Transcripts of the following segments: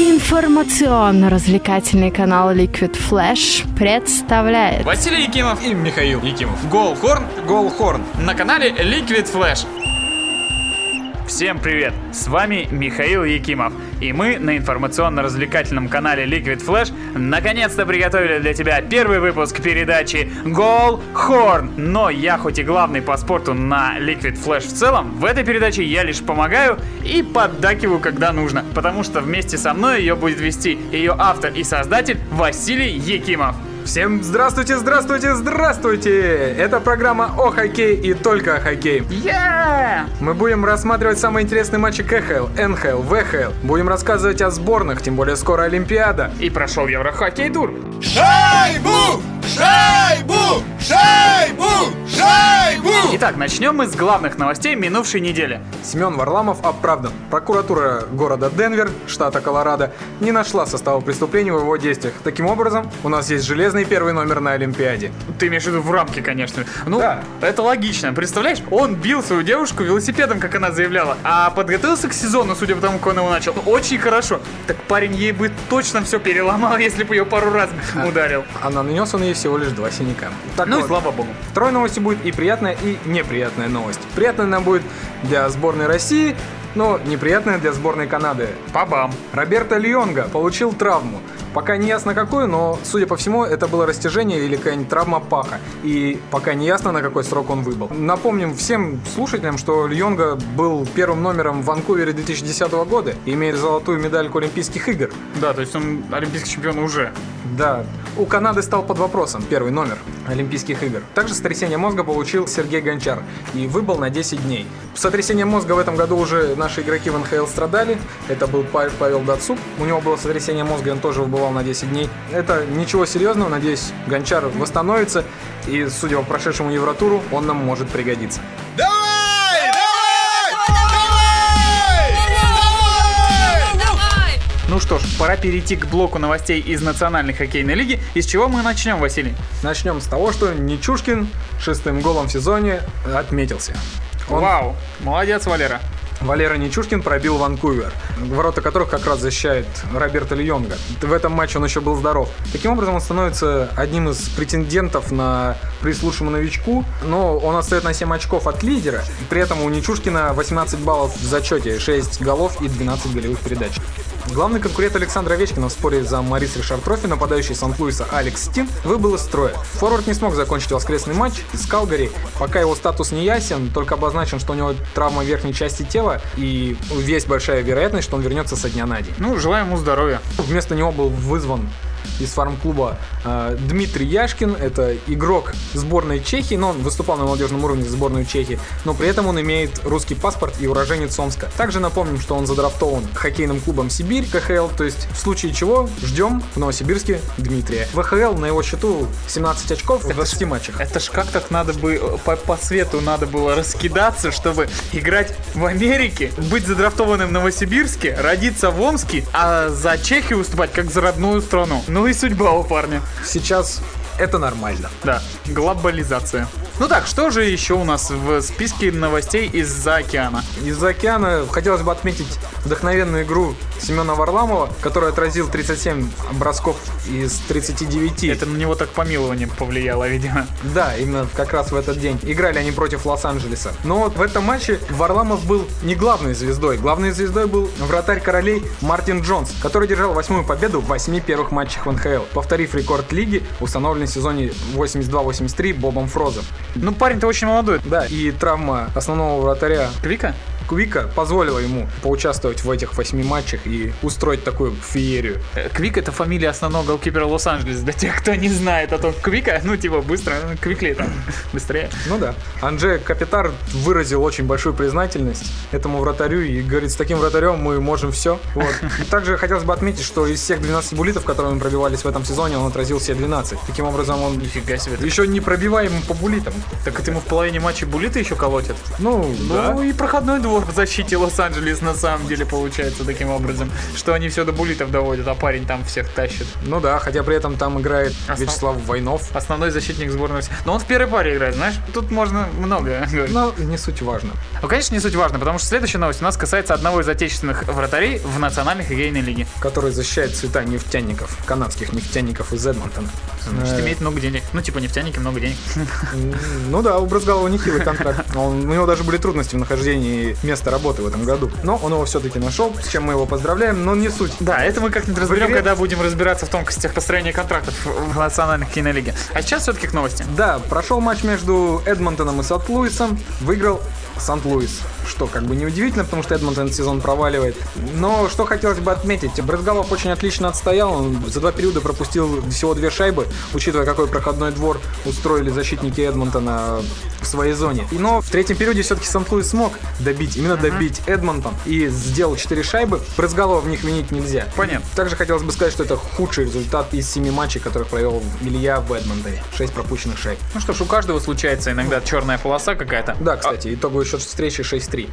Информационно-развлекательный канал Liquid Flash представляет Василий Якимов и Михаил Якимов. Голхорн, Голхорн. На канале Liquid Flash. Всем привет! С вами Михаил Якимов. И мы на информационно-развлекательном канале Liquid Flash наконец-то приготовили для тебя первый выпуск передачи Гол Хорн. Но я хоть и главный по спорту на Liquid Flash в целом, в этой передаче я лишь помогаю и поддакиваю, когда нужно. Потому что вместе со мной ее будет вести ее автор и создатель Василий Якимов. Всем здравствуйте, здравствуйте, здравствуйте! Это программа о хоккее и только о хоккее. Yeah! Мы будем рассматривать самые интересные матчи КХЛ, НХЛ, ВХЛ. Будем рассказывать о сборных, тем более скоро Олимпиада. И прошел Еврохоккей тур. Шайбу! Шайбу! Шайбу! Шайбу! Итак, начнем мы с главных новостей минувшей недели. Семен Варламов оправдан. Прокуратура города Денвер, штата Колорадо, не нашла состава преступления в его действиях. Таким образом, у нас есть железный первый номер на Олимпиаде. Ты имеешь в виду в рамке, конечно. Ну, Да. это логично. Представляешь, он бил свою девушку велосипедом, как она заявляла, а подготовился к сезону, судя по тому, как он его начал. Очень хорошо. Так парень ей бы точно все переломал, если бы ее пару раз ударил. А нанес он ей всего лишь два синяка. Так Ну и вот, слава богу. Второй новостью будет и приятная, и неприятная новость. Приятная она будет для сборной России, но неприятная для сборной Канады. Пабам. Роберто Льонга получил травму. Пока не ясно какую, но, судя по всему, это было растяжение или какая-нибудь травма паха. И пока не ясно, на какой срок он выбыл. Напомним всем слушателям, что Льонга был первым номером в Ванкувере 2010 года и имеет золотую медальку Олимпийских игр. Да, то есть он олимпийский чемпион уже. Да, у Канады стал под вопросом первый номер Олимпийских игр. Также сотрясение мозга получил Сергей Гончар и выбыл на 10 дней. Сотрясение мозга в этом году уже наши игроки в НХЛ страдали. Это был Па- Павел Дацук. У него было сотрясение мозга, и он тоже выбывал на 10 дней. Это ничего серьезного. Надеюсь, Гончар восстановится. И, судя по прошедшему Евротуру, он нам может пригодиться. Давай! Давай! Давай! Давай! Ну что ж, пора перейти к блоку новостей из Национальной хоккейной лиги. И с чего мы начнем, Василий? Начнем с того, что Нечушкин шестым голом в сезоне отметился. Он Вау, молодец, Валера. Валера Нечушкин пробил Ванкувер, ворота которых как раз защищает Роберто Льонга. В этом матче он еще был здоров. Таким образом, он становится одним из претендентов на приз новичку, но он отстает на 7 очков от лидера. При этом у Нечушкина 18 баллов в зачете, 6 голов и 12 голевых передач. Главный конкурент Александра Овечкина в споре за Марис Ришард Трофи, нападающий Сан-Луиса Алекс Стин, выбыл из строя. Форвард не смог закончить воскресный матч из Калгари. Пока его статус не ясен, только обозначен, что у него травма верхней части тела и есть большая вероятность, что он вернется со дня на день. Ну, желаем ему здоровья. Вместо него был вызван из фарм-клуба э, Дмитрий Яшкин. Это игрок сборной Чехии, но он выступал на молодежном уровне за сборную Чехии, но при этом он имеет русский паспорт и уроженец Омска. Также напомним, что он задрафтован хоккейным клубом Сибирь, КХЛ, то есть в случае чего ждем в Новосибирске Дмитрия. ВХЛ на его счету 17 очков в 20 матчах. Это ж как так надо бы э, по, по свету надо было раскидаться, чтобы играть в Америке, быть задрафтованным в Новосибирске, родиться в Омске, а за Чехию выступать как за родную страну. Ну и судьба у парня. Сейчас это нормально. Да, глобализация. Ну так, что же еще у нас в списке новостей из-за океана? Из-за океана хотелось бы отметить вдохновенную игру Семена Варламова, который отразил 37 бросков из 39. Это на него так помилование повлияло, видимо. Да, именно как раз в этот день. Играли они против Лос-Анджелеса. Но вот в этом матче Варламов был не главной звездой. Главной звездой был вратарь королей Мартин Джонс, который держал восьмую победу в восьми первых матчах в НХЛ, повторив рекорд лиги, установленный в сезоне 82-83 Бобом Фрозом. Ну, парень-то очень молодой. Да, и травма основного вратаря Квика? Квика позволила ему поучаствовать в этих восьми матчах и устроить такую феерию. Э, Квик это фамилия основного голкипера Лос-Анджелес. Для тех, кто не знает, а то Квика, ну типа быстро, ну, Квикли там быстрее. Ну да. Анже Капитар выразил очень большую признательность этому вратарю и говорит, с таким вратарем мы можем все. Вот. И также хотелось бы отметить, что из всех 12 буллитов, которые мы пробивались в этом сезоне, он отразил все 12. Таким образом, он Нифига себе. еще не пробиваем по буллитам. Так это ему в половине матча булиты еще колотят? Ну, да. Ну и проходной двор. В защите Лос-Анджелес на самом деле получается таким образом, что они все до буллитов доводят, а парень там всех тащит. Ну да, хотя при этом там играет Основ- Вячеслав Войнов. Основной защитник сборной. Но он в первой паре играет, знаешь, тут можно много говорить. Но не суть важно. Ну, конечно, не суть важно, потому что следующая новость у нас касается одного из отечественных вратарей в Национальной хоккейной лиге. Который защищает цвета нефтяников, канадских нефтяников из Эдмонтона. Значит, Э, имеет много денег. Ну, типа нефтяники, много денег. Ну да, у Брызгалова нехилый контракт. Он- у него даже были трудности в нахождении места работы в этом году. Но он его все-таки нашел, с чем мы его поздравляем, но не суть. Да, это мы как-нибудь разберем, игре- когда будем разбираться в тонкостях построения контрактов в Национальной хоккейной лиге. А сейчас все-таки к новости. Да, прошел матч между Эдмонтоном и Сант-Луисом. Выиграл Сант-Луис. Что как бы неудивительно, потому что Эдмонтон сезон проваливает. Но что хотелось бы отметить, Брызгалов очень отлично отстоял. Он за два периода пропустил всего две шайбы, учитывая, какой проходной двор устроили защитники Эдмонтона в своей зоне. Но в третьем периоде все-таки Сант-Луис смог добить, именно добить Эдмонтон и сделал четыре шайбы. Брызгалова в них винить нельзя. Понятно. Также хотелось бы сказать, что это худший результат из семи матчей, которых провел Илья в Эдмонтоне. Шесть пропущенных шайб. Ну что ж, у каждого случается иногда черная полоса какая-то. Да, кстати, итоговый счет встречи 6-3.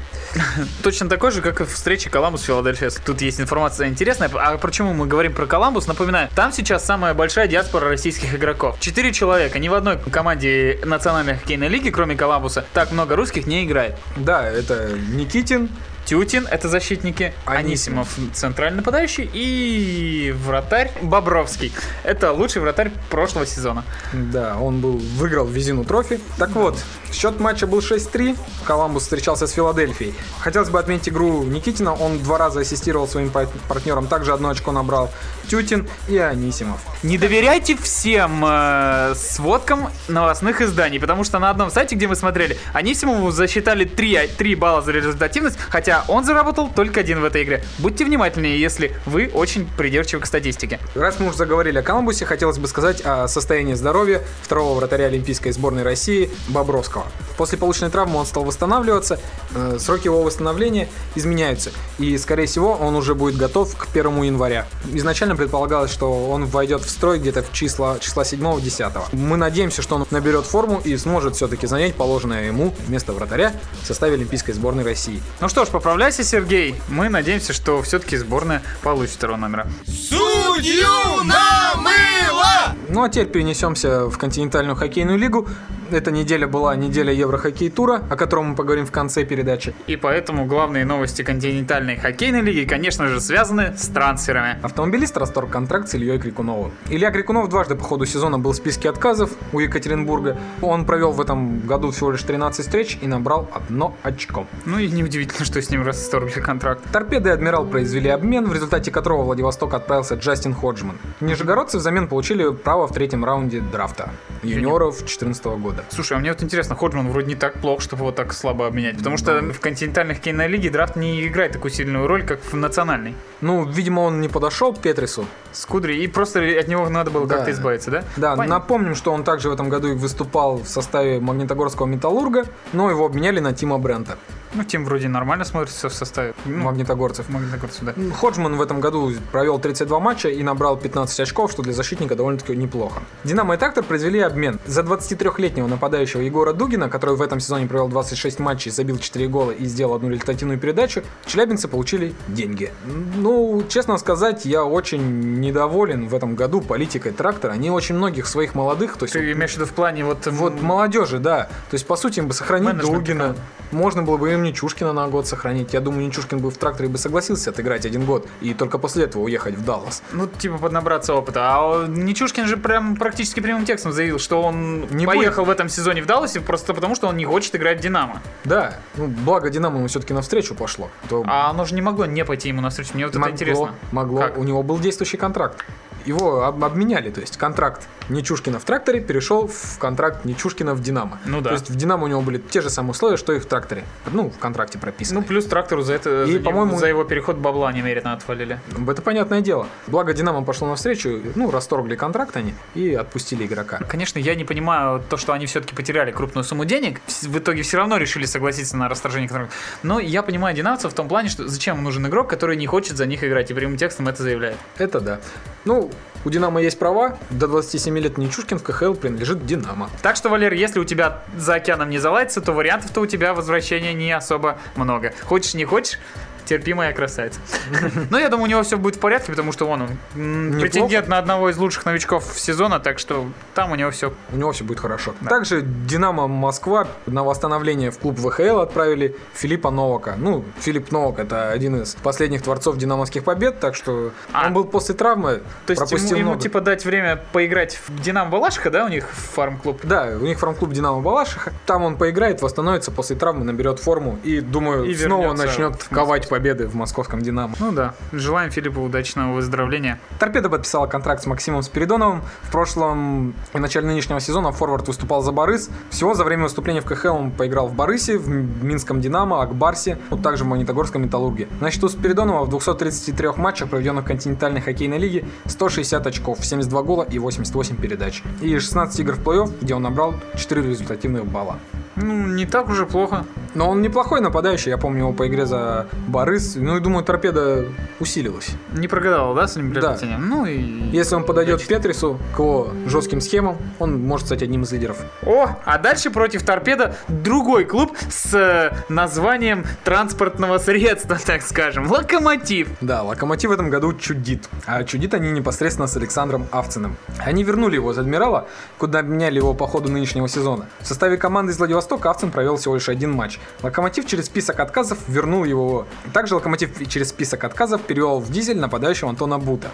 Точно такой же, как и в встрече Коламбус-Филадельфия. Тут есть информация интересная. А почему мы говорим про Коламбус? Напоминаю, там сейчас самая большая диаспора российских игроков. Четыре человека. Ни в одной команде Национальной хоккейной лиги, кроме Коламбуса, так много русских не играет. Да, это Никитин, Тютин, это защитники, Анисимов. Анисимов, центральный нападающий, и вратарь Бобровский. Это лучший вратарь прошлого сезона. да, он был, выиграл Визину трофи. Так вот, счет матча был 6-3, Коламбус встречался с Филадельфией. Хотелось бы отметить игру Никитина, он два раза ассистировал своим пар- партнерам, также одно очко набрал Тютин и Анисимов. Не доверяйте всем э, сводкам новостных изданий, потому что на одном сайте, где мы смотрели, Анисимову засчитали 3, 3 балла за результативность, хотя он заработал только один в этой игре. Будьте внимательнее, если вы очень придирчивы к статистике. Раз мы уже заговорили о Коламбусе, хотелось бы сказать о состоянии здоровья второго вратаря Олимпийской сборной России Бобровского. После полученной травмы он стал восстанавливаться, э, сроки его восстановления изменяются, и, скорее всего, он уже будет готов к 1 января. Изначально предполагалось, что он войдет в строй где-то в числа, числа 7-10. Мы надеемся, что он наберет форму и сможет все-таки занять положенное ему место вратаря в составе Олимпийской сборной России. Ну что ж, поправляйся, Сергей. Мы надеемся, что все-таки сборная получит второго номера. Судью намыло! Ну а теперь перенесемся в континентальную хоккейную лигу. Эта неделя была неделя Еврохоккей тура, о котором мы поговорим в конце передачи. И поэтому главные новости континентальной хоккейной лиги, конечно же, связаны с трансферами. Автомобилист расторг контракт с Ильей Крикуновым. Илья Крикунов дважды по ходу сезона был в списке отказов у Екатеринбурга. Он провел в этом году всего лишь 13 встреч и набрал одно очко. Ну и неудивительно, что с ним расторгли контракт. Торпеды и Адмирал произвели обмен, в результате которого Владивосток отправился Джастин Ходжман. Нижегородцы взамен получили право в третьем раунде драфта юниоров 2014 года. Слушай, а мне вот интересно, Ходжман вроде не так плохо, чтобы его так слабо обменять. Потому что в континентальной хоккейной лиге драфт не играет такую сильную роль, как в национальной. Ну, видимо, он не подошел к Петрису, С Кудри, и просто от него надо было Да. как-то избавиться, да? Да, Понятно. напомним, что он также в этом году выступал в составе Магнитогорского Металлурга, но его обменяли на Тима Брента, Ну, тем вроде нормально смотрится в составе. Ну, магнитогорцев. Магнитогорцев, да. Ходжман в этом году провел 32 матча и набрал 15 очков, что для защитника довольно-таки неплохо. Динамо и Тактор произвели обмен. За 23-летнего нападающего Егора Дугина, который в этом сезоне провел 26 матчей, забил 4 гола и сделал одну результативную передачу, челябинцы получили деньги. Ну, честно сказать, я очень недоволен в этом году политикой Трактора. Они очень многих своих молодых, то есть Ты имеешь в виду в плане вот... вот молодежи, да. То есть, по сути, им бы сохранить Дугина. команды. Можно было бы им Нечушкина на год сохранить. Я думаю, Нечушкин бы в тракторе бы согласился отыграть один год и только после этого уехать в Даллас. Ну, типа, поднабраться опыта. А Нечушкин же прям практически прямым текстом заявил, что он Не поехал в этом сезоне в Далласе просто потому, что он не хочет играть в Динамо. Да, ну, благо Динамо ему все-таки навстречу пошло. То А оно же не могло не пойти ему навстречу. Мне вот это могло, интересно. могло. Как? У него был действующий контракт. Его об- обменяли, то есть контракт Нечушкина в тракторе перешел в контракт Нечушкина в Динамо. Ну да. То есть в Динамо у него были те же самые условия, что и в тракторе. Ну, в контракте прописано. Ну, плюс трактору за это, И, за, по-моему- за его переход бабла немерено отвалили. Это понятное дело. Благо Динамо пошло навстречу, ну, расторгли контракт они и отпустили игрока. Конечно, я не понимаю то, что они все-таки потеряли крупную сумму денег. В итоге все равно решили согласиться на расторжение контракта. Но я понимаю динамцев в том плане, что зачем нужен игрок, который не хочет за них играть, и прямым текстом это заявляет. Это да. Ну, у Динамо есть права, до 27 лет Нечушкин в КХЛ принадлежит Динамо. Так что, Валер, если у тебя за океаном не заладится, то вариантов-то у тебя возвращения не особо много. Хочешь, не хочешь, терпимая красавица. Но я думаю, у него все будет в порядке, потому что он, претендент на одного из лучших новичков сезона, так что там у него все. У него все будет хорошо. Также Динамо Москва на восстановление в клуб ВХЛ отправили Филиппа Новака. Ну, Филипп Новак это один из последних творцов динамовских побед, так что А. он был после травмы, То есть ему, ему, типа дать время поиграть в Динамо Балашиха, да, у них фарм-клуб? Да, у них фарм-клуб Динамо Балашиха. Там он поиграет, восстановится после травмы, наберет форму и, думаю, И снова начнет ковать победы в московском Динамо. Ну да. Желаем Филиппу удачного выздоровления. Торпеда подписала контракт с Максимом Спиридоновым. В прошлом и начале нынешнего сезона форвард выступал за Борис. Всего за время выступления в КХЛ он поиграл в Борисе, в Минском Динамо, Акбарсе, вот также в Магнитогорском Металлурге. На счету Спиридонова в 233 матчах, проведенных в континентальной хоккейной лиге, 160 очков, 72 гола и 88 передач. И 16 игр в плей-офф, где он набрал 4 результативных балла. Ну, не так уже плохо. Но он неплохой нападающий, я помню его по игре за Борис. Ну и думаю, торпеда усилилась. Не прогадал, да, с ним Да. приобретением? Ну и... Если он подойдет к Петрису, к его жестким схемам, он может стать одним из лидеров. О, а дальше против торпеда другой клуб с э, названием транспортного средства, так скажем. Локомотив. Да, Локомотив в этом году чудит. А чудит они непосредственно с Александром Авциным. Они вернули его из Адмирала, куда обменяли его по ходу нынешнего сезона. В составе команды из Владивостока Авцин провел всего лишь один матч. Локомотив через список отказов вернул его. Также Локомотив через список отказов перевел в дизель нападающего Антона Бута.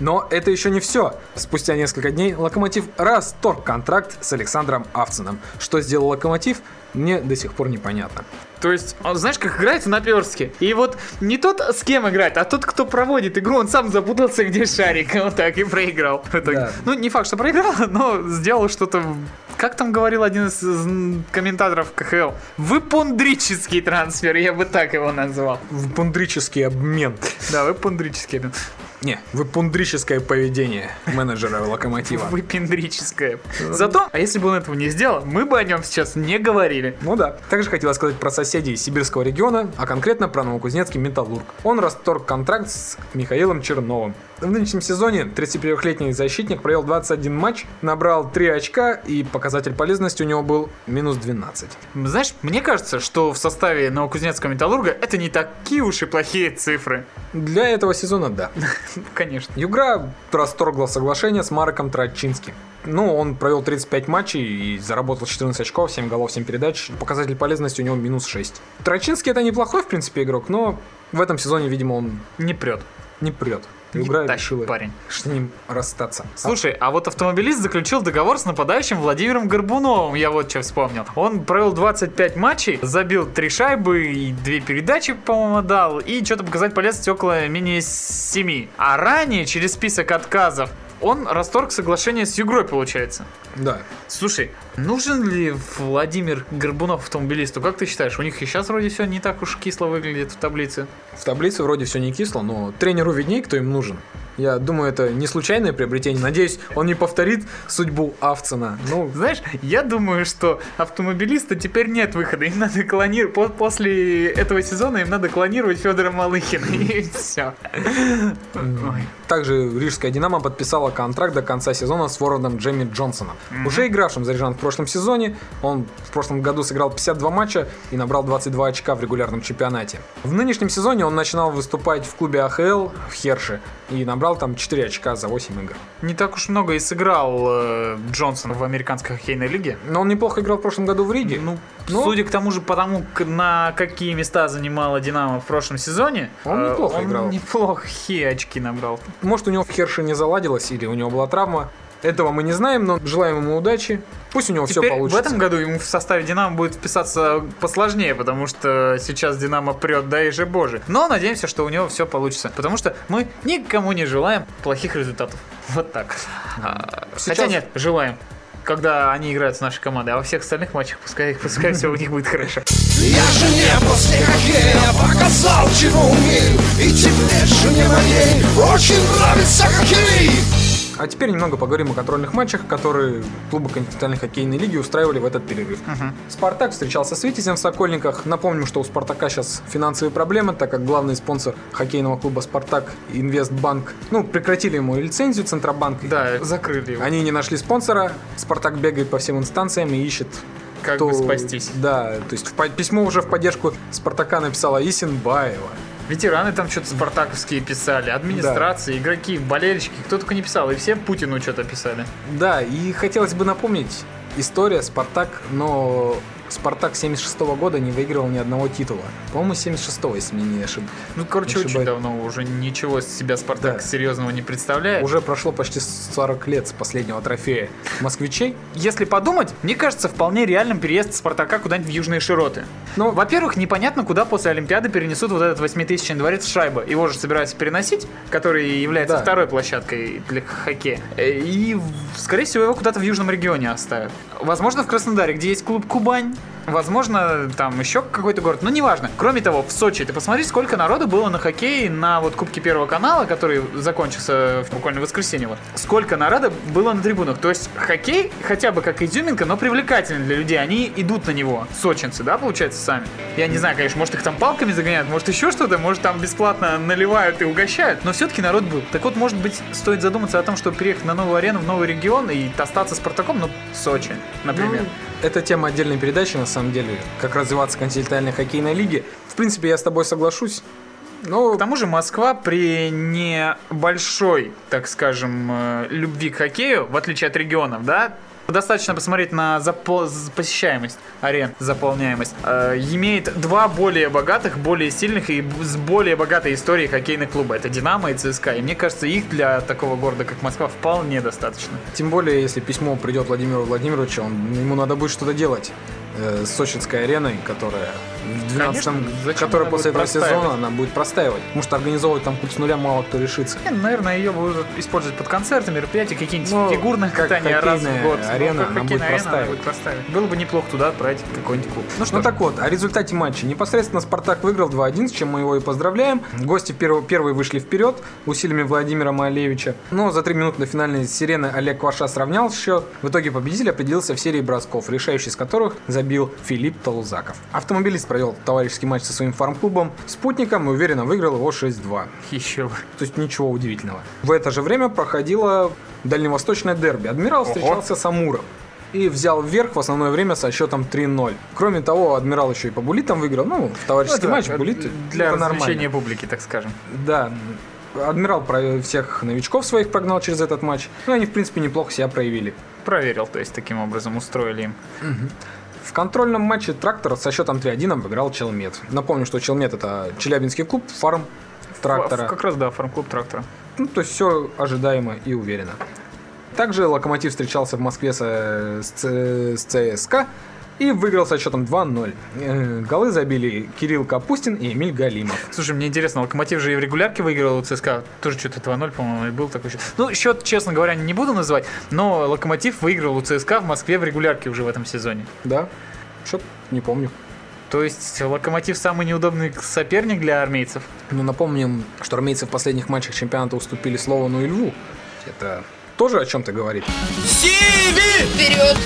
Но это еще не все. Спустя несколько дней Локомотив расторг контракт с Александром Авциным. Что сделал Локомотив, мне до сих пор непонятно. То есть, он, знаешь, как играет в наперстке. И вот не тот, с кем играет, а тот, кто проводит игру, он сам запутался, где шарик. Вот так и проиграл. Да. Ну, не факт, что проиграл, но сделал что-то... Как там говорил один из комментаторов КХЛ? Выпундрический трансфер, я бы так его назвал. Впундрический обмен. Да, выпундрический. Не, выпундрическое поведение менеджера Локомотива. Выпендрическое. Зато, а если бы он этого не сделал, мы бы о нем сейчас не говорили. Ну да. Также хотела сказать про соседей сибирского региона, а конкретно про Новокузнецкий Металлург. Он расторг контракт с Михаилом Черновым. В нынешнем сезоне 33-летний защитник провел 21 матч, набрал 3 очка и показатель полезности у него был минус 12. Знаешь, мне кажется, что в составе Новокузнецкого Металлурга это не такие уж и плохие цифры. Для этого сезона да. Конечно. Югра расторгла соглашение с Марком Трачинским. Ну, он провел 35 матчей и заработал 14 очков, 7 голов, 7 передач. Показатель полезности у него минус 6. Трачинский это неплохой, в принципе, игрок, но в этом сезоне, видимо, он Не прет. не прет. Югра решила парень. с ним расстаться. Слушай, а вот автомобилист заключил договор с нападающим Владимиром Горбуновым, я вот что вспомнил. Он провел 25 матчей, забил 3 шайбы и 2 передачи, по-моему, дал, и что-то показать полезность около менее 7. А ранее, через список отказов, он расторг соглашение с Югрой, получается. Да. Слушай, нужен ли Владимир Горбунов автомобилисту? Как ты считаешь? У них и сейчас вроде все не так уж кисло выглядит в таблице. В таблице вроде все не кисло, но тренеру видней, кто им нужен. Я думаю, это не случайное приобретение. Надеюсь, он не повторит судьбу Авцена. Ну, Знаешь, я думаю, что автомобилиста теперь нет выхода. Им надо клонировать. После этого сезона им надо клонировать Федора Малыхина. И все. Также Рижская Динамо подписала контракт до конца сезона с форвардом Джейми Джонсоном. Уже игравшим за Рижан в прошлом сезоне, он в прошлом году сыграл 52 матча и набрал 22 очка в регулярном чемпионате. В нынешнем сезоне он начинал выступать в клубе АХЛ в Херше и набрал там 4 очка за 8 игр. Не так уж много и сыграл э, Джонсон в американской хоккейной лиге. Но он неплохо играл в прошлом году в Риге. Ну, Ну. судя к тому же, потому на какие места занимала Динамо в прошлом сезоне, Он э, неплохо он играл. неплохие очки набрал. Может, у него в Херше не заладилось или у него была травма. Этого мы не знаем, но желаем ему удачи. Пусть у него все Теперь получится. в этом году ему в составе Динамо будет вписаться посложнее, потому что сейчас Динамо прет, да и же боже. Но надеемся, что у него все получится, потому что мы никому не желаем плохих результатов. Вот так. А, Сейчас- Хотя нет, желаем. Когда они играют с нашей командой, а во всех остальных матчах пускай, пускай все у них будет хорошо. Я же не после хоккея показал, чего умею И тебе, жене моей, очень нравится хоккей А теперь немного поговорим о контрольных матчах, которые клубы континентальной хоккейной лиги устраивали в этот перерыв. Спартак встречался с Витязем в Сокольниках. Напомним, что у Спартака сейчас финансовые проблемы, так как главный спонсор хоккейного клуба Спартак, Инвестбанк, ну, прекратили ему лицензию Центробанк. Да, закрыли его. Они не нашли спонсора, Спартак бегает по всем инстанциям и ищет Как кто- бы спастись. Да, то есть в письмо уже в поддержку Спартака написала Исенбаева. Ветераны там что-то спартаковские писали, администрации, игроки, болельщики, кто только не писал, и все Путину что-то писали. Да, и хотелось бы напомнить, история Спартак, но Спартак 76 года не выигрывал ни одного титула. По-моему, 76 если мне не ошибаюсь. Ну, короче, очень давно уже ничего из себя Спартак Да. серьезного не представляет. Уже прошло почти 40 лет с последнего трофея москвичей. Если подумать, мне кажется вполне реальным переезд Спартака куда-нибудь в Южные Широты. Ну, Во-первых, непонятно, куда после Олимпиады перенесут вот этот 8000 дворец Шайба. Его же собираются переносить, который является Да. второй площадкой для хоккея. Э, И, скорее всего, его куда-то в южном регионе оставят. Возможно, в Краснодаре, где есть клуб Кубань. soon. Возможно, там еще какой-то город, но неважно. Кроме того, в Сочи, ты посмотри, сколько народу было на хоккее на вот Кубке Первого канала, который закончился буквально в воскресенье. Вот. Сколько народа было на трибунах. То есть хоккей, хотя бы как изюминка, но привлекательный для людей. Они идут на него, сочинцы, да, получается, сами. Я не знаю, конечно, может их там палками загоняют, может еще что-то, может там бесплатно наливают и угощают, но все-таки народ был. Так вот, может быть, стоит задуматься о том, чтобы переехать на новую арену, в новый регион и остаться Спартаком, ну, Сочи, например. Ну, это тема отдельной передачи, на самом деле, как развиваться континентальной хоккейной лиге. В принципе, я с тобой соглашусь. Но К тому же Москва при небольшой, так скажем, э, любви к хоккею, в отличие от регионов, да, Достаточно посмотреть на запо- посещаемость арен, заполняемость. Э, имеет два более богатых, более сильных и с более богатой историей хоккейных клуба. Это Динамо и ЦСКА. И мне кажется, их для такого города, как Москва, вполне достаточно. Тем более, если письмо придет Владимиру Владимировичу, он, ему надо будет что-то делать э, Сочинской ареной, которая в 12 Конечно, зачем которая она после этого сезона она будет простаивать. Потому что организовывать там клуб с нуля мало кто решится. Не, ну, наверное, ее будут использовать под концерты, мероприятия, какие-нибудь Ну, фигурные как катания раз в год. арена, Ну, она будет арена, она будет простаивать. Было бы неплохо туда отправить какой-нибудь клуб. Ну что Ну так вот, о результате матча. Непосредственно Спартак выиграл 2-1, с чем мы его и поздравляем. Гости перв- первые вышли вперед усилиями Владимира Малевича. Но за три минуты до финальной сирены Олег Кваша сравнял счет. В итоге победитель определился в серии бросков, решающий из которых забил Филипп Талузаков. Автомобилист провел товарищеский матч со своим фарм-клубом «Спутником» и уверенно выиграл его 6-2. еще бы. То есть ничего удивительного. В это же время проходило дальневосточное дерби. Адмирал встречался с Амуром и взял вверх в основное время со счетом 3-0. Кроме того, Адмирал еще и по булитам выиграл. Ну, товарищеский Ну, матч так, булиты Для это развлечения публики, так скажем. Да. Адмирал всех новичков своих прогнал через этот матч. Ну, они, в принципе, неплохо себя проявили. Проверил, то есть таким образом устроили им. В контрольном матче трактор со счетом 3-1 обыграл Челмет. Напомню, что Челмет это Челябинский клуб, фарм трактора. Как раз, да, фарм-клуб трактора. Ну, то есть все ожидаемо и уверенно. Также Локомотив встречался в Москве со- с, с ЦСКА и выиграл со счетом 2-0. Э, Голы забили Кирилл Капустин и Эмиль Галимов. Слушай, мне интересно, Локомотив же и в регулярке выиграл у ЦСКА. Тоже что-то 2-0, по-моему, и был такой счет. Ну, счет, честно говоря, не буду называть, но Локомотив выиграл у ЦСКА в Москве в регулярке уже в этом сезоне. Да? Что-то не помню. То есть Локомотив самый неудобный соперник для армейцев. Но напомним, что армейцы в последних матчах чемпионата уступили Словану и Льву. Это тоже о чем-то говорит. Сиви! Вперед!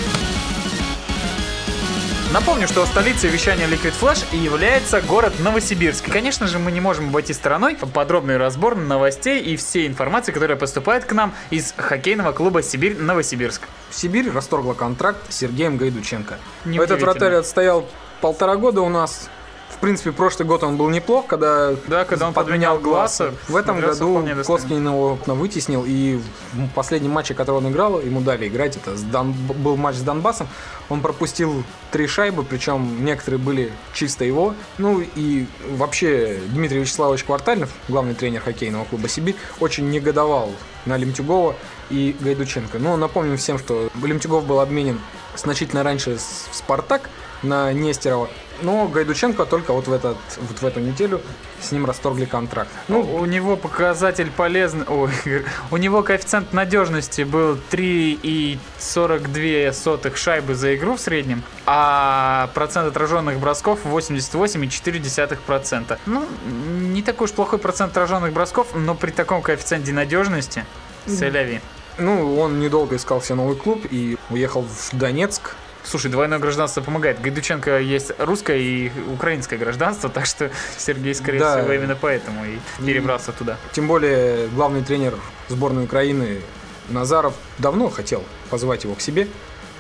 Напомню, что столицей вещания Liquid Flash и является город Новосибирск. И, конечно же, мы не можем обойти стороной подробный разбор новостей и всей информации, которая поступает к нам из хоккейного клуба Сибирь-Новосибирск. Сибирь расторгла контракт с Сергеем Гайдученко. Этот вратарь отстоял полтора года у нас. В принципе, прошлый год он был неплох, когда, Да, когда он подменял Гласа, В этом году. Коскин его вытеснил, и в последнем матче, который он играл, ему дали играть, это Дон- был матч с Донбассом, он пропустил три шайбы, причем некоторые были чисто его. Ну и вообще Дмитрий Вячеславович Квартальнов, главный тренер хоккейного клуба «Сибирь», очень негодовал на Лемтюгова и Гайдученко. Но напомним всем, что Лемтюгов был обменен значительно раньше в «Спартак», на Нестерова. Но Гайдученко только вот в, этот, вот в эту неделю с ним расторгли контракт. Ну, у него показатель полезный... Ой, у него коэффициент надежности был 3,42 сотых шайбы за игру в среднем, а процент отраженных бросков 88,4%. Ну, не такой уж плохой процент отраженных бросков, но при таком коэффициенте надежности Селяви. Ну, он недолго искал себе новый клуб и уехал в Донецк. Слушай, двойное гражданство помогает. Гайдученко есть русское и украинское гражданство, так что Сергей, скорее Да. всего, именно поэтому и перебрался туда. Тем более, главный тренер сборной Украины Назаров давно хотел позвать его к себе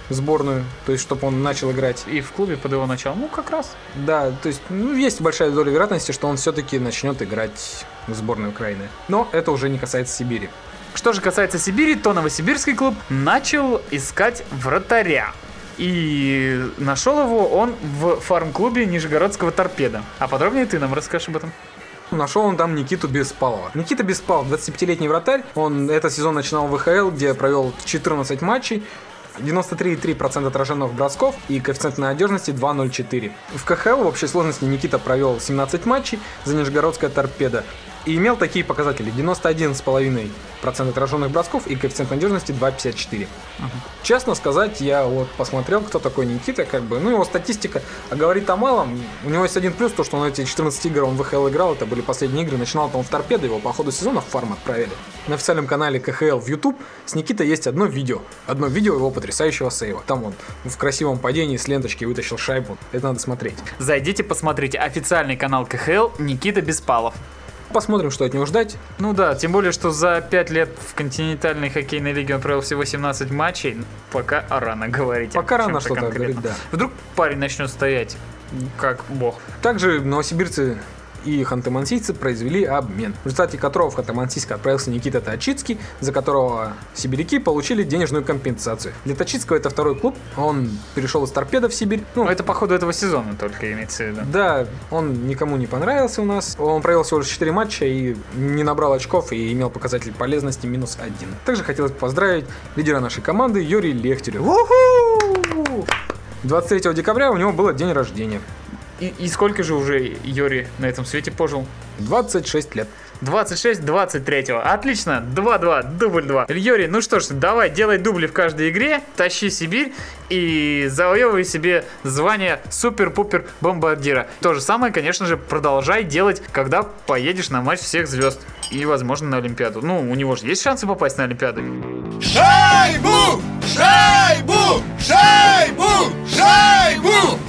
в сборную, то есть, чтобы он начал играть. И в клубе под его началом, ну, как раз. Да, то есть, ну, есть большая доля вероятности, что он все-таки начнет играть в сборной Украины. Но это уже не касается Сибири. Что же касается Сибири, то новосибирский клуб начал искать вратаря. И нашел его он в фарм-клубе Нижегородского торпеда. А подробнее ты нам расскажешь об этом. Нашел он там Никиту Беспалова. Никита Беспалов, 25-летний вратарь. Он этот сезон начинал в ВХЛ, где провел 14 матчей. 93,3% отраженных бросков и коэффициент надежности 2,04. В КХЛ в общей сложности Никита провел 17 матчей за Нижегородская торпеда и имел такие показатели 91,5% отраженных бросков и коэффициент надежности 2,54. Честно сказать, я вот посмотрел, кто такой Никита, как бы, ну его статистика а говорит о малом. У него есть один плюс, то что он эти 14 игр он в ВХЛ играл, это были последние игры, начинал он в торпедо, его по ходу сезона в фарм отправили. На официальном канале КХЛ в YouTube с Никитой есть одно видео, одно видео его потрясающего сейва. Там он в красивом падении с ленточки вытащил шайбу, это надо смотреть. Зайдите, посмотрите официальный канал КХЛ Никита Беспалов. Посмотрим, что от него ждать. Ну да, тем более, что за 5 лет в континентальной хоккейной лиге он провел всего 17 матчей. Пока рано говорить. Пока рано что-то говорить, да. Вдруг парень начнет стоять как бог. Также новосибирцы и ханты-мансийцы произвели обмен, в результате которого в Ханты-Мансийск отправился Никита Тачицкий, за которого сибиряки получили денежную компенсацию. Для Тачицкого это второй клуб, он перешел из торпеда в Сибирь. Ну, Но это по ходу этого сезона только имеется в виду. да, он никому не понравился у нас. Он провел всего лишь 4 матча и не набрал очков и имел показатель полезности минус 1. Также хотелось поздравить лидера нашей команды Юрия Лехтеря. 23 декабря у него был день рождения. И, и сколько же уже Йори на этом свете пожил? 26 лет. 26 23 Отлично, 2-2, дубль 2. Йори, ну что ж, давай, делай дубли в каждой игре, тащи Сибирь и завоевывай себе звание супер-пупер бомбардира. То же самое, конечно же, продолжай делать, когда поедешь на матч всех звезд. И, возможно, на Олимпиаду. Ну, у него же есть шансы попасть на Олимпиаду. Шайбу! Шайбу! Шайбу! Шайбу!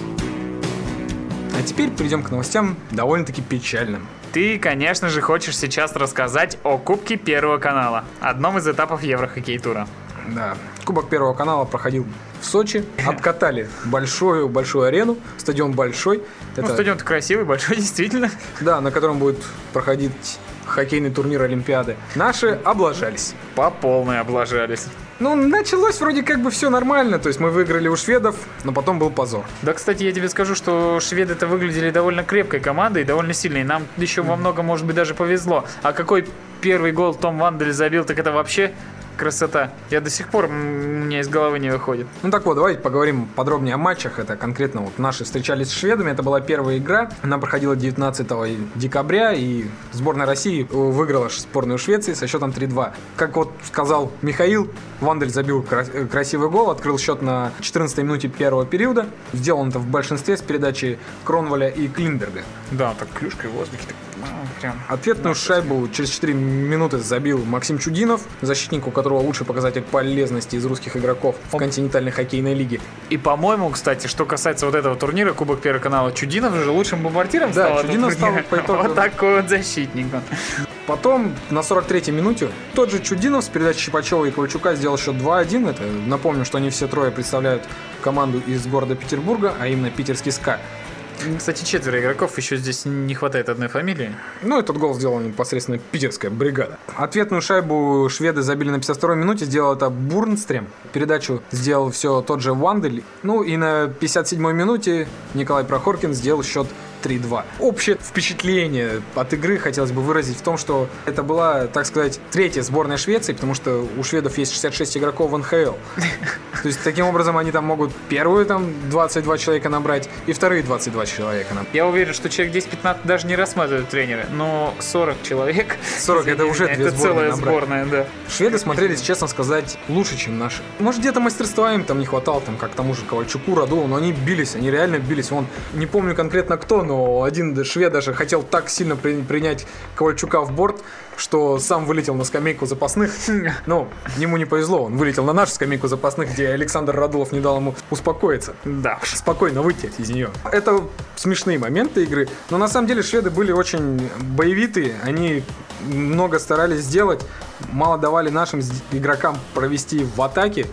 Теперь перейдем к новостям довольно-таки печальным. Ты, конечно же, хочешь сейчас рассказать о Кубке Первого канала, одном из этапов Еврохоккей тура. Да. Кубок Первого канала проходил в Сочи. Обкатали большую-большую арену. Стадион большой. Ну, Это, стадион красивый, большой, действительно. Да, на котором будет проходить хоккейный турнир Олимпиады. Наши облажались. По полной облажались. Ну, началось вроде как бы все нормально. То есть мы выиграли у шведов, но потом был позор. Да, кстати, я тебе скажу, что шведы-то выглядели довольно крепкой командой, довольно сильной. Нам еще во многом, может быть, даже повезло. А какой первый гол Том Вандель забил, так это вообще красота. Я до сих пор, у меня из головы не выходит. Ну так вот, давайте поговорим подробнее о матчах. Это конкретно вот наши встречались с шведами. Это была первая игра. Она проходила 19 декабря. И сборная России выиграла сборную Швеции со счетом 3-2. Как вот сказал Михаил, Вандель забил э, красивый гол, открыл счет на 14 минуте первого периода. Сделал он это в большинстве с передачи Кронваля и Клинберга. Да, так клюшкой в воздухе. Так, прям. Ответную шайбу через 4 минуты забил Максим Чудинов, защитник, у которого лучший показатель полезности из русских игроков в континентальной хоккейной лиге. И, по-моему, кстати, что касается вот этого турнира, Кубок Первого канала, Чудинов же лучшим бомбардиром Да, стал. Чудинов стал по итогу- Вот такой вот защитник. Потом на 43-й минуте тот же Чудинов с передачи Щипачева и Ковальчука сделал счет 2-1. Это напомню, что они все трое представляют команду из города Петербурга, а именно питерский СКА. Кстати, четверо игроков, еще здесь не хватает одной фамилии. Ну, этот гол сделал непосредственно питерская бригада. Ответную шайбу шведы забили на 52-й минуте, сделал это Бурнстрем. Передачу сделал все тот же Вандель. Ну и на 57-й минуте Николай Прохоркин сделал счет 3-2. Общее впечатление от игры хотелось бы выразить в том, что это была, так сказать, третья сборная Швеции, потому что у шведов есть 66 игроков в НХЛ. То есть, таким образом, они там могут первую там 22 человека набрать и вторые 22 человека набрать. Я уверен, что человек 10-15 даже не рассматривают тренеры, но 40 человек. 40 это уже две Это сборные целая набрать. сборная, да. Шведы смотрелись, честно сказать, лучше, чем наши. Может, где-то мастерства им там не хватало, там, как тому же Ковальчуку, Радулу, но они бились, они реально бились. Вон, не помню конкретно кто, но но один швед даже хотел так сильно при- принять Ковальчука в борт, что сам вылетел на скамейку запасных. Ну, ему не повезло, он вылетел на нашу скамейку запасных, где Александр Радулов не дал ему успокоиться. Да. Спокойно выйти из нее. Это смешные моменты игры, но на самом деле шведы были очень боевитые, они много старались сделать, мало давали нашим игрокам провести в атаке,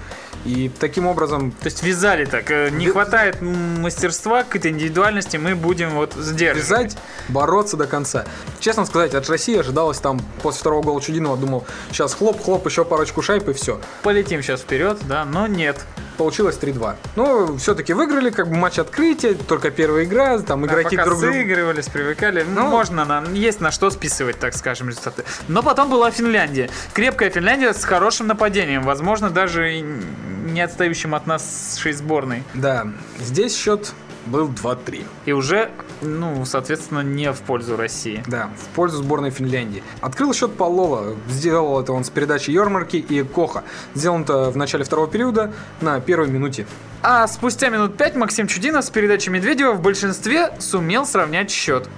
и таким образом То есть вязали так. э, Не Ви- хватает мастерства, какой-то индивидуальности, мы будем вот сдерживать. вязать, бороться до конца. Честно сказать, от России ожидалось там после второго гола Чудинова, думал, сейчас хлоп-хлоп, еще парочку шайб и все. Полетим сейчас вперед, да, но нет. Получилось 3-2. Но все-таки выиграли, как бы матч открытия, только первая игра, там игроки А пока друг друга... сыгрывались, привыкали. Ну, Ну. можно, на, есть на что списывать, так скажем, результаты. Но потом была Финляндия. Крепкая Финляндия с хорошим нападением. Возможно, даже не отстающим от нас шесть сборной. Да, здесь счет был 2-3. И уже, ну, соответственно, не в пользу России. Да, в пользу сборной Финляндии. Открыл счет Павлова. Сделал это он с передачи Йормарки и Коха. Сделано это в начале второго периода на первой минуте. А спустя минут пять Максим Чудинов с передачей Медведева в большинстве сумел сравнять счет.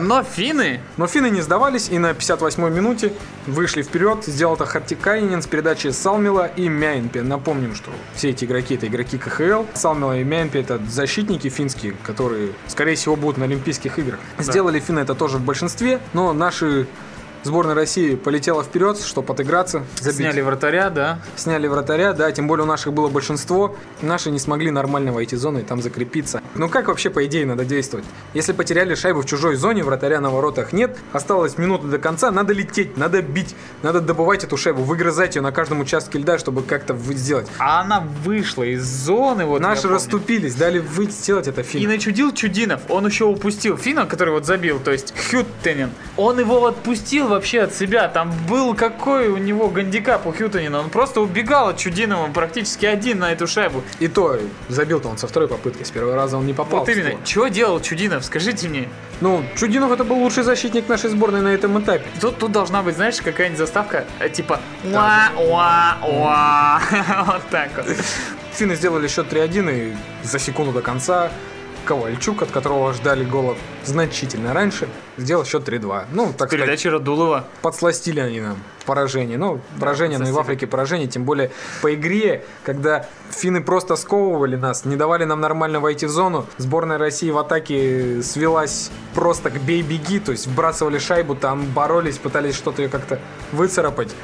Но финны Но финны не сдавались и на 58-й минуте вышли вперед. Сделал это Хартикайнин с передачи Салмила и Мяйнпе. Напомним, что все эти игроки это игроки КХЛ. Салмила и Мяйнпе это защитники финские, которые, скорее всего, будут на Олимпийских играх. Сделали финны это тоже в большинстве, но наши Сборная России полетела вперед, чтобы отыграться, забить. сняли вратаря, да. Сняли вратаря, да, тем более у наших было большинство. Наши не смогли нормально войти в зону и там закрепиться. Ну как вообще по идее надо действовать? Если потеряли шайбу в чужой зоне, вратаря на воротах нет, осталось минута до конца, надо лететь, надо бить, надо добывать эту шайбу, выгрызать ее на каждом участке льда, чтобы как-то сделать. А она вышла из зоны, вот Наши расступились, дали выйти сделать это И фильм. начудил Чудинов. Он еще упустил Фина, который вот забил, то есть Хюттенен. Он его отпустил вообще от себя. Там был какой у него гандикап у Хюттенена. Он просто убегал от Чудинова практически один на эту шайбу. И то забил-то он со второй попытки, с первого раза он не попал. Вот именно. Что делал Чудинов? Скажите мне. Ну, Чудинов это был лучший защитник нашей сборной на этом этапе. Тут, тут должна быть, знаешь, какая-нибудь заставка, э, типа уа уа уа Вот так вот. Финны сделали счет 3-1 и за секунду до конца Ковальчук, от которого ждали гола значительно раньше, сделал счет 3-2. Ну, так сказать, Передача Радулова. подсластили они нам поражение. Ну, поражение, но и в. Африке поражение, тем более по игре, когда финны просто сковывали нас, не давали нам нормально войти в зону. Сборная России в атаке свелась просто к бей-беги, то есть вбрасывали шайбу, там боролись, пытались что-то ее как-то выцарапать.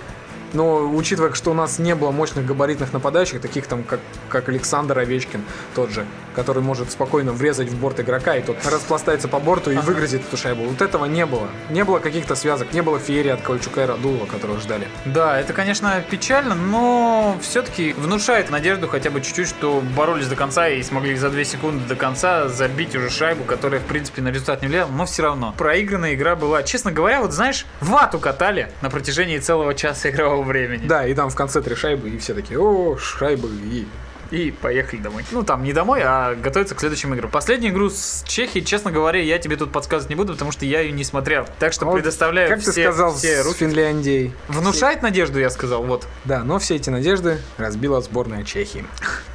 Но учитывая, что у нас не было мощных габаритных нападающих, таких там, как, как Александр Овечкин, тот же, который может спокойно врезать в борт игрока, и тот распластается по борту и выгрызет эту шайбу. Вот этого не было. Не было каких-то связок, не было феерии от Ковальчука и Радулова, которого ждали. Да, это, конечно, печально, но все-таки внушает надежду хотя бы чуть-чуть, что боролись до конца и смогли за 2 секунды до конца забить уже шайбу, которая, в принципе, на результат не влияла, но все равно. Проигранная игра была, честно говоря, вот знаешь, вату катали на протяжении целого часа игрового времени. Да, и там в конце три шайбы, и все такие, о, шайбы, и... И поехали домой. Ну, там не домой, а готовиться к следующим играм. Последнюю игру с Чехией, честно говоря, я тебе тут подсказывать не буду, потому что я ее не смотрел. Так что Вот предоставляю Как все, ты сказал, все с руки. Финляндией. Внушает надежду, я сказал, вот. Да, но все эти надежды разбила сборная Чехии.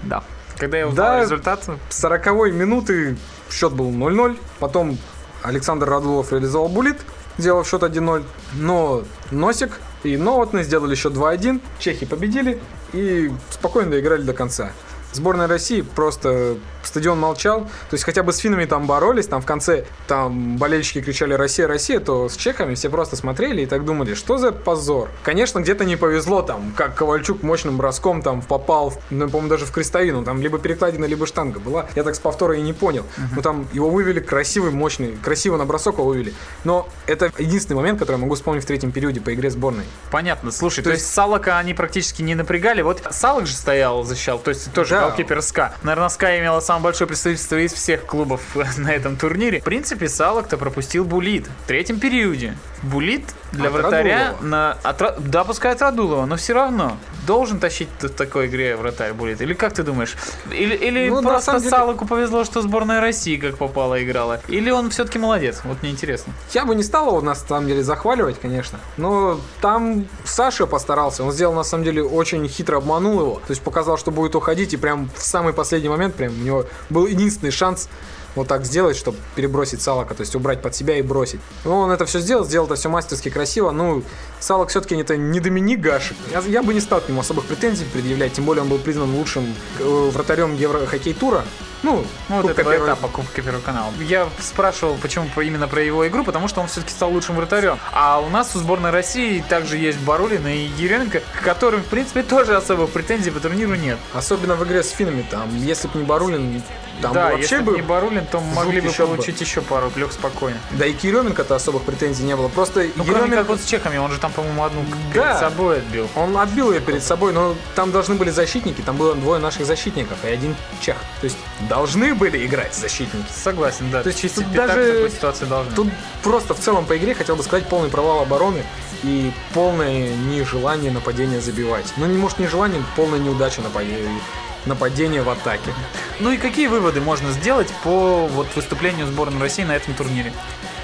Да. Когда я узнал Да. результат, С 40 минуты счет был 0-0. Потом Александр Радулов реализовал булит, сделав счет 1-0. Но Носик и Новотны сделали счет 2-1. Чехи победили и спокойно доиграли до конца. Сборная России просто стадион молчал. То есть хотя бы с финнами там боролись, там в конце там болельщики кричали «Россия, Россия», то с чехами все просто смотрели и так думали, что за позор. Конечно, где-то не повезло там, как Ковальчук мощным броском там попал, ну, по-моему, даже в крестовину, там либо перекладина, либо штанга была. Я так с повтора и не понял. Но там его вывели красивый, мощный, красиво на бросок его вывели. Но это единственный момент, который я могу вспомнить в третьем периоде по игре сборной. Понятно. Слушай, То то, есть Салака они практически не напрягали. Вот Салак же стоял, защищал, то есть тоже Да. голкипер СКА. Наверное, СКА имела самое большое представительство из всех клубов на этом турнире. В принципе, Салак-то пропустил Булит в третьем периоде. Булит для От вратаря Радулова. на... от да, пускай от Радулова, но все равно должен тащить в такой игре вратарь Булит. Или как ты думаешь? Или, или Ну, просто деле- Салаку повезло, что сборная России как попала играла? Или он все-таки молодец? Вот мне интересно. Я бы не стал его на самом деле захваливать, конечно. Но там Саша постарался. Он сделал на самом деле очень хитро обманул его. То есть показал, что будет уходить, и прям в самый последний момент прям у него был единственный шанс вот так сделать, чтобы перебросить Салака, то есть убрать под себя и бросить. Но он это все сделал, сделал это все мастерски красиво. Ну, Салак все-таки это не Доминик Гашек. Я, я бы не стал к нему особых претензий предъявлять, тем более он был признан лучшим э, вратарем Еврохоккей тура. Ну, Ну, вот этого первой- этапа Кубка Первого канала. Я спрашивал, почему именно про его игру, потому что он все-таки стал лучшим вратарем. А у нас у сборной России также есть Барулин и Еременко, к которым, в принципе, тоже особых претензий по турниру нет. Особенно в игре с финнами, там, если бы не Барулин, там да, бы вообще если бы... бы не Барулин, то могли бы счет получить еще пару плюх спокойно. Да и Еременко-то особых претензий не было. Просто Ну, Еременко- как вот с чехами, он же там, по-моему, одну перед Да. собой отбил. Он отбил ее перед собой, но там должны были защитники, там было двое наших защитников и один чех. То есть должны были играть защитники. Согласен, да. То есть тут так даже- такой ситуации должны. Тут просто в целом по игре хотел бы сказать полный провал обороны и полное нежелание нападения забивать. Ну, не может нежелание, полная неудача нападения, нападения в атаке. Ну и какие выводы можно сделать по вот выступлению сборной России на этом турнире?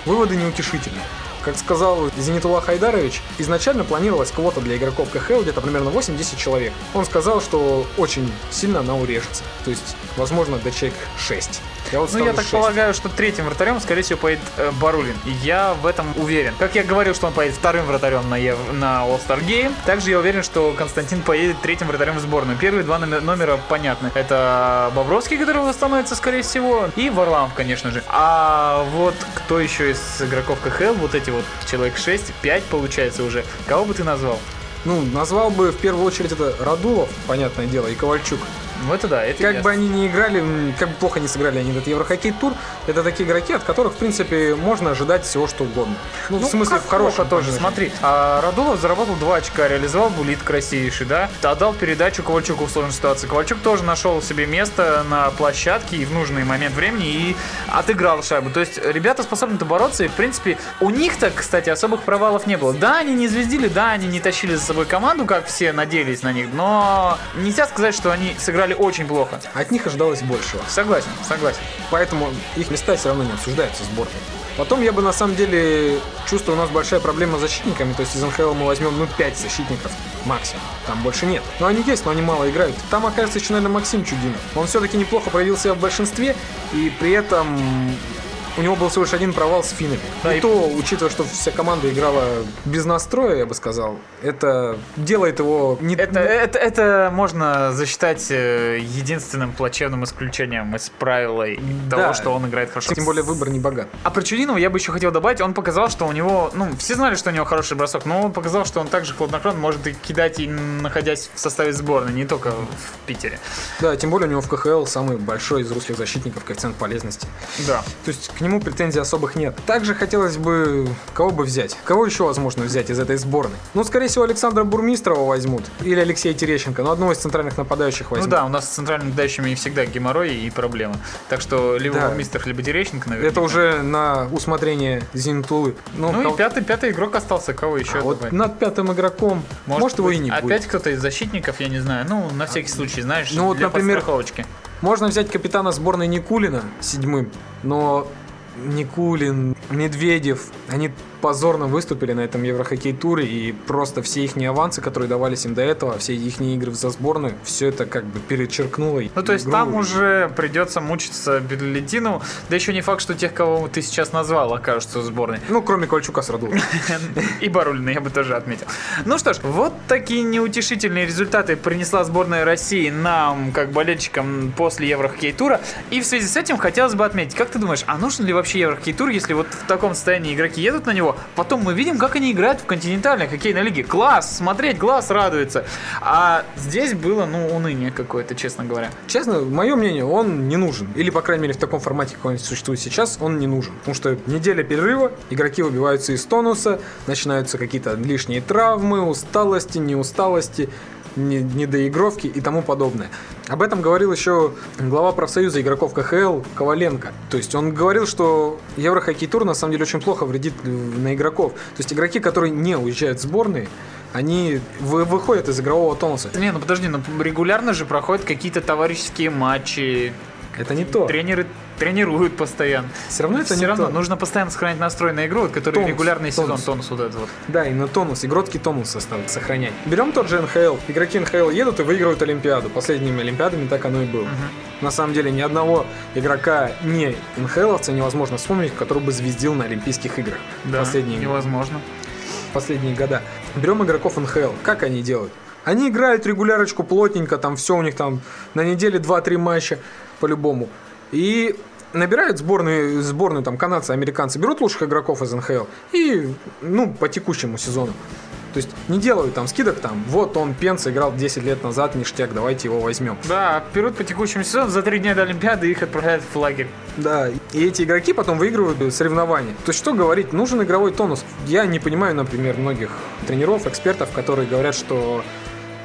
Выводы неутешительные. Как сказал Зенитулlah Хайдарович, изначально планировалась квота для игроков КХЛ где-то примерно 8-10 человек. Он сказал, что очень сильно она урежется. То есть, возможно, до человек 6. Я вот Ну, я так 6. полагаю, что третьим вратарем, скорее всего, поедет э, Барулин. И я в этом уверен. Как я говорил, что он поедет вторым вратарем на, Ев... на All-Star Game, также я уверен, что Константин поедет третьим вратарем в сборную. Первые два номер- номера понятны. Это Бобровский, который восстановится, скорее всего, и Варламов, конечно же. А вот кто еще из игроков КХЛ, вот эти вот человек 6, 5 получается уже, кого бы ты назвал? Ну, назвал бы в первую очередь это Радулов, понятное дело, и Ковальчук. Ну это да, это Как ясно. бы они ни играли, как бы плохо не сыграли они этот Еврохоккей тур, это такие игроки, от которых, в принципе, можно ожидать всего, что угодно. Ну, в смысле, в хорошем тоже. Смотри, а, Радулов заработал 2 очка, реализовал булит красивейший, да? Отдал передачу Ковальчуку в сложной ситуации. Ковальчук тоже нашел себе место на площадке и в нужный момент времени и отыграл шайбу. То есть ребята способны-то бороться, и, в принципе, у них-то, кстати, особых провалов не было. Да, они не звездили, да, они не тащили за собой команду, как все надеялись на них, но нельзя сказать, что они сыграли очень плохо. От них ожидалось большего. Согласен, согласен. Поэтому их места все равно не обсуждаются в сборной. Потом я бы на самом деле чувствую, у нас большая проблема с защитниками. То есть из НХЛ мы возьмем ну 5 защитников максимум. Там больше нет. Но они есть, но они мало играют. Там окажется еще, наверное, Максим Чудинов. Он все-таки неплохо проявил себя в большинстве, и при этом у него был всего лишь один провал с финами. Да, и, и- то, учитывая, что вся команда играла без настроя, я бы сказал, это делает его не Это, это, это можно засчитать э, единственным плачевным исключением из правила и того, Да. что он играет хорошо. Тем более выбор не богат. А про Чудинова я бы еще хотел добавить, он показал, что у него, ну, все знали, что у него хороший бросок, но он показал, что он также хладнокровно может и кидать, и находясь в составе сборной, не только в Питере. Да, тем более у него в КХЛ самый большой из русских защитников коэффициент полезности. Да. То есть к нему претензий особых нет. Также хотелось бы... Кого бы взять? Кого еще возможно взять из этой сборной? Ну, скорее всего, Александра Бурмистрова возьмут. Или Алексея Терещенко. Но одного из центральных нападающих Ну возьмут. да, у нас с центральными нападающими всегда геморрой и проблемы. Так что либо Да. мистер, либо Терещенко, наверное. Это уже на усмотрение Зинтулы. Ну, Ну кого- и пятый, пятый игрок остался, кого еще? А вот над пятым игроком, может, его и не Опять будет. кто-то из защитников, я не знаю. Ну, на всякий случай, знаешь, Ну вот, для например, подстраховочки. Можно взять капитана сборной Никулина седьмым, но Никулин, Медведев, они позорно выступили на этом Еврохоккей туре и просто все их авансы, которые давались им до этого, все их игры за сборную, все это как бы перечеркнуло. Ну, то есть игру. там уже придется мучиться Берлетину. Да еще не факт, что тех, кого ты сейчас назвал, окажутся в сборной. Ну, кроме Кольчука с Радулова. И Барулина я бы тоже отметил. Ну что ж, вот такие неутешительные результаты принесла сборная России нам, как болельщикам, после Еврохоккей тура. И в связи с этим хотелось бы отметить, как ты думаешь, а нужен ли вообще Еврохоккей тур, если вот в таком состоянии игроки едут на него, потом мы видим, как они играют в континентальной хоккейной лиге. Класс! Смотреть, глаз радуется. А здесь было, ну, уныние какое-то, честно говоря. Честно, мое мнение, он не нужен. Или, по крайней мере, в таком формате, как он существует сейчас, он не нужен. Потому что неделя перерыва, игроки выбиваются из тонуса, начинаются какие-то лишние травмы, усталости, неусталости, не- недоигровки и тому подобное. Об этом говорил еще глава профсоюза игроков КХЛ Коваленко. То есть он говорил, что Еврохоккей тур на самом деле очень плохо вредит на игроков. То есть игроки, которые не уезжают в сборные, они вы- выходят из игрового тонуса. Не, ну подожди, ну регулярно же проходят какие-то товарищеские матчи. Это не то. Тренеры тренируют постоянно. Все равно это Все не равно то. нужно постоянно сохранять настрой на игру, вот, который Тонус, регулярный сезон, тонус. тонус вот этот вот. Да, и на тонус, игротский тонус сохранять. Берем тот же НХЛ. Игроки НХЛ едут и выигрывают Олимпиаду. Последними Олимпиадами так оно и было. На самом деле ни одного игрока не НХЛовца невозможно вспомнить, который бы звездил на Олимпийских играх. Последние, невозможно. последние года. Берем игроков НХЛ. Как они делают? Они играют регулярочку плотненько, там все у них там на неделе 2-3 матча по-любому. И набирают сборную, сборную там канадцы, американцы, берут лучших игроков из НХЛ и, ну, по текущему сезону. То есть не делают там скидок там, вот он, Пенс играл 10 лет назад, ништяк, давайте его возьмем. Да, берут по текущему сезону, за три дня до Олимпиады их отправляют в лагерь. Да, и эти игроки потом выигрывают соревнования. То есть что говорить, нужен игровой тонус. Я не понимаю, например, многих тренеров, экспертов, которые говорят, что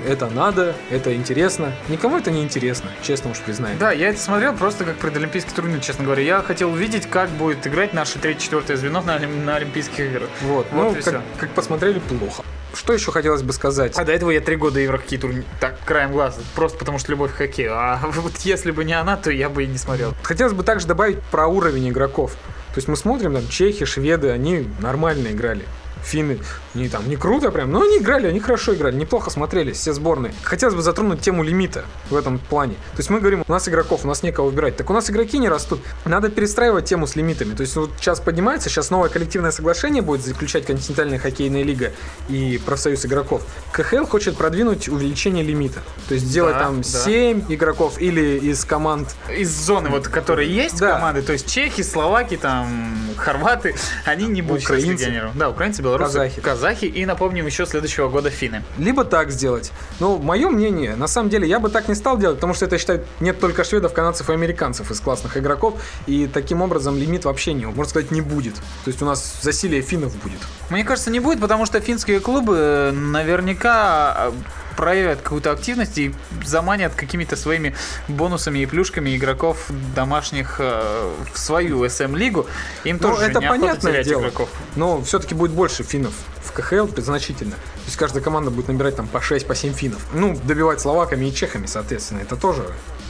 это надо, это интересно. Никому это не интересно, честно уж признаем. Да, я это смотрел просто как предолимпийский турнир, честно говоря. Я хотел увидеть, как будет играть наше третье-четвертое звено на, на Олимпийских играх. Вот, Вот ну, и как, всё. как посмотрели, плохо. Что еще хотелось бы сказать? А до этого я три года еврохоккей турнир, так, краем глаза, просто потому что любовь к хоккею. А вот если бы не она, то я бы и не смотрел. Хотелось бы также добавить про уровень игроков. То есть мы смотрим, там, чехи, шведы, они нормально играли. Финны, не там, не круто прям, но они играли, они хорошо играли, неплохо смотрелись, все сборные. Хотелось бы затронуть тему лимита в этом плане. То есть мы говорим, у нас игроков, у нас некого выбирать. Так у нас игроки не растут. Надо перестраивать тему с лимитами. То есть вот сейчас поднимается, сейчас новое коллективное соглашение будет заключать континентальная хоккейная лига и профсоюз игроков. КХЛ хочет продвинуть увеличение лимита. То есть сделать Да, там да. 7 игроков или из команд Из зоны, вот, которые есть Да. команды, то есть чехи, словаки, там, хорваты, они не будут Украинцы. Да, украинцы, белорусы, Казахи. казахи и, напомним, еще следующего года финны. Либо так сделать. Ну, мое мнение, на самом деле, я бы так не стал делать, потому что это, считаю, нет только шведов, канадцев и американцев из классных игроков, и таким образом лимит вообще не, можно сказать, не будет. То есть у нас засилие финнов будет. Мне кажется, не будет, потому что финские клубы э, наверняка э, проявят какую-то активность и заманят какими-то своими бонусами и плюшками игроков домашних э, в свою СМ-лигу. Им Ну, тоже это понятное дело. игроков. Но все-таки будет больше финнов в КХЛ значительно. То есть каждая команда будет набирать там по 6, по 7 финнов. Ну, добивать словаками и чехами, соответственно. Это тоже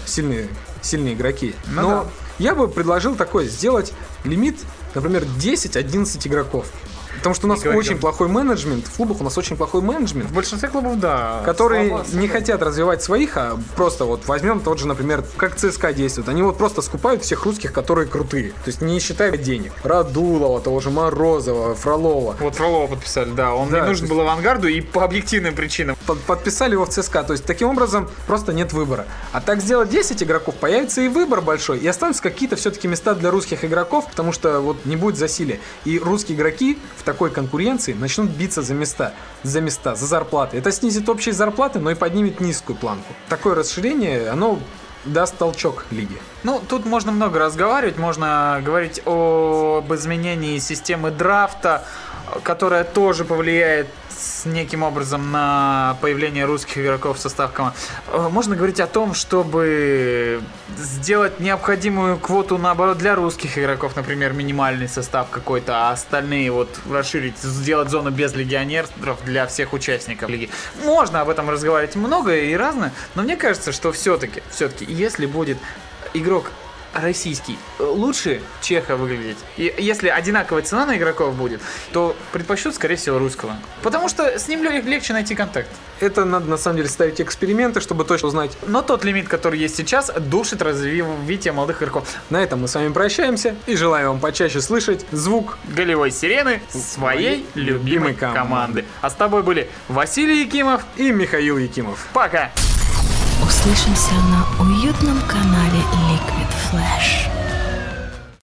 сильные, сильные игроки. Ну Но да. я бы предложил такое, сделать лимит, например, 10-11 игроков. Потому что у нас говорил. очень плохой менеджмент, в клубах у нас очень плохой менеджмент. В большинстве клубов, да. которые Слова- не хотят развивать своих, а просто вот возьмем тот же, например, как ЦСКА действует. Они вот просто скупают всех русских, которые крутые. То есть не считая денег. Радулова, того же Морозова, Фролова. Вот Фролова подписали, да. Он Да, не нужен то был авангарду и по объективным причинам. Под- подписали его в ЦСКА. То есть таким образом просто нет выбора. А так сделать 10 игроков, появится и выбор большой. И останутся какие-то все-таки места для русских игроков, потому что вот не будет засилия. И русские игроки в такой конкуренции начнут биться за места, за места, за зарплаты. Это снизит общие зарплаты, но и поднимет низкую планку. Такое расширение, оно даст толчок лиге. Ну, тут можно много разговаривать, можно говорить об изменении системы драфта, которая тоже повлияет с неким образом на появление русских игроков в состав команд. Э, Можно говорить о том, чтобы сделать необходимую квоту, наоборот, для русских игроков, например, минимальный состав какой-то, а остальные вот расширить, сделать зону без легионеров для всех участников лиги. Можно об этом разговаривать много и разно, но мне кажется, что все-таки, все-таки, если будет игрок российский э, лучше чеха выглядеть. И если одинаковая цена на игроков будет, то предпочтут, скорее всего, русского. Потому что с ним лег- легче найти контакт. Это надо на самом деле ставить эксперименты, чтобы точно узнать. Но тот лимит, который есть сейчас, душит развитие молодых игроков. На этом мы с вами прощаемся и желаем вам почаще слышать звук Голевой сирены своей любимой команды. команды. А с тобой были Василий Якимов. и Михаил Якимов. Пока! Услышимся на уютном канале Liquid